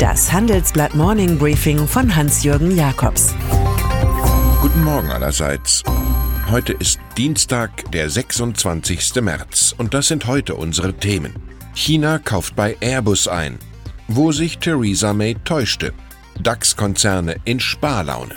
Das Handelsblatt Morning Briefing von Hans-Jürgen Jakobs. Guten Morgen allerseits. Heute ist Dienstag, der 26. März und das sind heute unsere Themen. China kauft bei Airbus ein. Wo sich Theresa May täuschte. DAX-Konzerne in Sparlaune.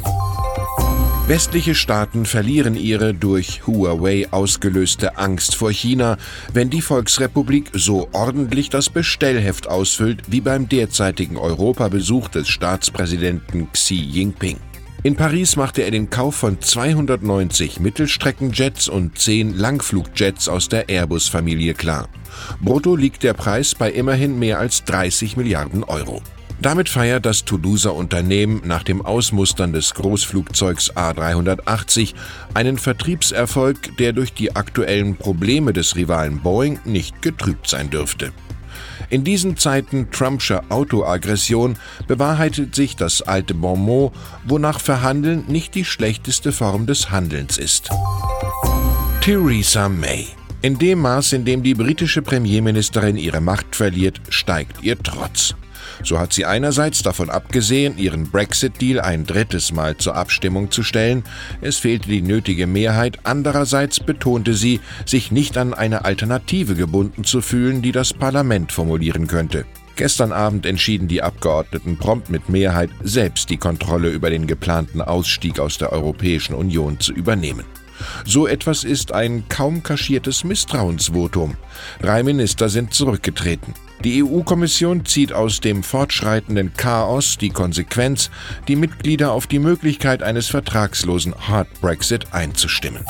Westliche Staaten verlieren ihre durch Huawei ausgelöste Angst vor China, wenn die Volksrepublik so ordentlich das Bestellheft ausfüllt wie beim derzeitigen Europabesuch des Staatspräsidenten Xi Jinping. In Paris machte er den Kauf von 290 Mittelstreckenjets und 10 Langflugjets aus der Airbus-Familie klar. Brutto liegt der Preis bei immerhin mehr als 30 Milliarden Euro. Damit feiert das Toulouser Unternehmen nach dem Ausmustern des Großflugzeugs A380 einen Vertriebserfolg, der durch die aktuellen Probleme des Rivalen Boeing nicht getrübt sein dürfte. In diesen Zeiten Trumpscher Autoaggression bewahrheitet sich das alte Bonmot, wonach Verhandeln nicht die schlechteste Form des Handelns ist. Theresa May. In dem Maß, in dem die britische Premierministerin ihre Macht verliert, steigt ihr Trotz. So hat sie einerseits davon abgesehen, ihren Brexit-Deal ein drittes Mal zur Abstimmung zu stellen, es fehlte die nötige Mehrheit, andererseits betonte sie, sich nicht an eine Alternative gebunden zu fühlen, die das Parlament formulieren könnte. Gestern Abend entschieden die Abgeordneten prompt mit Mehrheit, selbst die Kontrolle über den geplanten Ausstieg aus der Europäischen Union zu übernehmen. So etwas ist ein kaum kaschiertes Misstrauensvotum. Drei Minister sind zurückgetreten. Die EU-Kommission zieht aus dem fortschreitenden Chaos die Konsequenz, die Mitglieder auf die Möglichkeit eines vertragslosen Hard Brexit einzustimmen.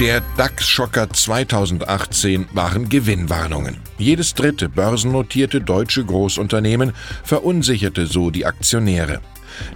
Der DAX-Schocker 2018 waren Gewinnwarnungen. Jedes dritte börsennotierte deutsche Großunternehmen verunsicherte so die Aktionäre.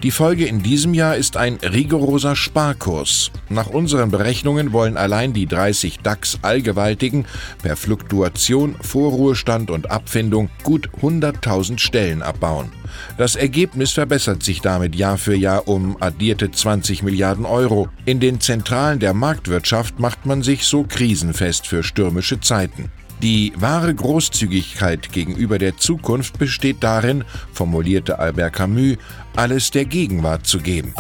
Die Folge in diesem Jahr ist ein rigoroser Sparkurs. Nach unseren Berechnungen wollen allein die 30 DAX-Allgewaltigen per Fluktuation, Vorruhestand und Abfindung gut 100.000 Stellen abbauen. Das Ergebnis verbessert sich damit Jahr für Jahr um addierte 20 Milliarden Euro. In den Zentralen der Marktwirtschaft macht man sich so krisenfest für stürmische Zeiten. Die wahre Großzügigkeit gegenüber der Zukunft besteht darin, formulierte Albert Camus, alles der Gegenwart zu geben.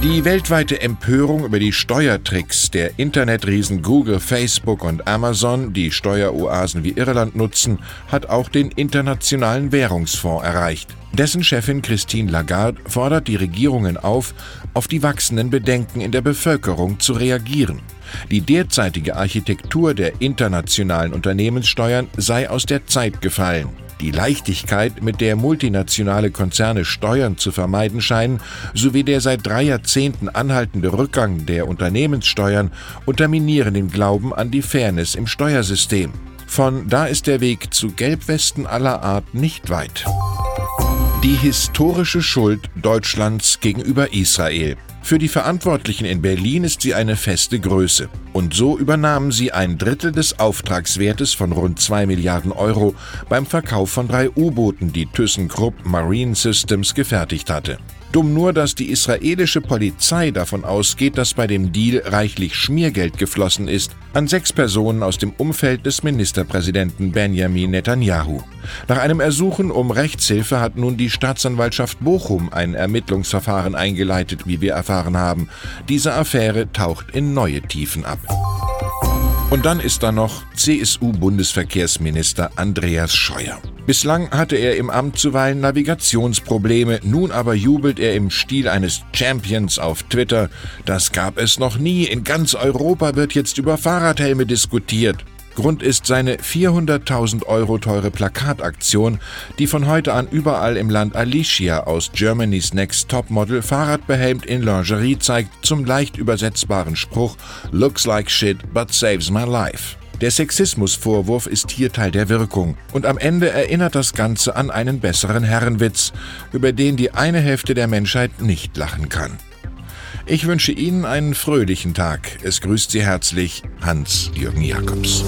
Die weltweite Empörung über die Steuertricks der Internetriesen Google, Facebook und Amazon, die Steueroasen wie Irland nutzen, hat auch den Internationalen Währungsfonds erreicht. Dessen Chefin Christine Lagarde fordert die Regierungen auf, auf die wachsenden Bedenken in der Bevölkerung zu reagieren. Die derzeitige Architektur der internationalen Unternehmenssteuern sei aus der Zeit gefallen. Die Leichtigkeit, mit der multinationale Konzerne Steuern zu vermeiden scheinen, sowie der seit drei Jahrzehnten anhaltende Rückgang der Unternehmenssteuern unterminieren den Glauben an die Fairness im Steuersystem. Von da ist der Weg zu Gelbwesten aller Art nicht weit. Die historische Schuld Deutschlands gegenüber Israel. Für die Verantwortlichen in Berlin ist sie eine feste Größe. Und so übernahmen sie ein Drittel des Auftragswertes von rund 2 Milliarden Euro beim Verkauf von drei U-Booten, die ThyssenKrupp Marine Systems gefertigt hatte. Dumm nur, dass die israelische Polizei davon ausgeht, dass bei dem Deal reichlich Schmiergeld geflossen ist an sechs Personen aus dem Umfeld des Ministerpräsidenten Benjamin Netanyahu. Nach einem Ersuchen um Rechtshilfe hat nun die Staatsanwaltschaft Bochum ein Ermittlungsverfahren eingeleitet, wie wir erfahren haben. Diese Affäre taucht in neue Tiefen ab. Und dann ist da noch CSU-Bundesverkehrsminister Andreas Scheuer. Bislang hatte er im Amt zuweilen Navigationsprobleme, nun aber jubelt er im Stil eines Champions auf Twitter. Das gab es noch nie, in ganz Europa wird jetzt über Fahrradhelme diskutiert. Grund ist seine 400.000 Euro teure Plakataktion, die von heute an überall im Land Alicia aus Germany's Next Topmodel fahrradbehelmt in Lingerie zeigt, zum leicht übersetzbaren Spruch Looks like shit but saves my life. Der Sexismusvorwurf ist hier Teil der Wirkung und am Ende erinnert das Ganze an einen besseren Herrenwitz, über den die eine Hälfte der Menschheit nicht lachen kann. Ich wünsche Ihnen einen fröhlichen Tag. Es grüßt Sie herzlich Hans-Jürgen Jakobs.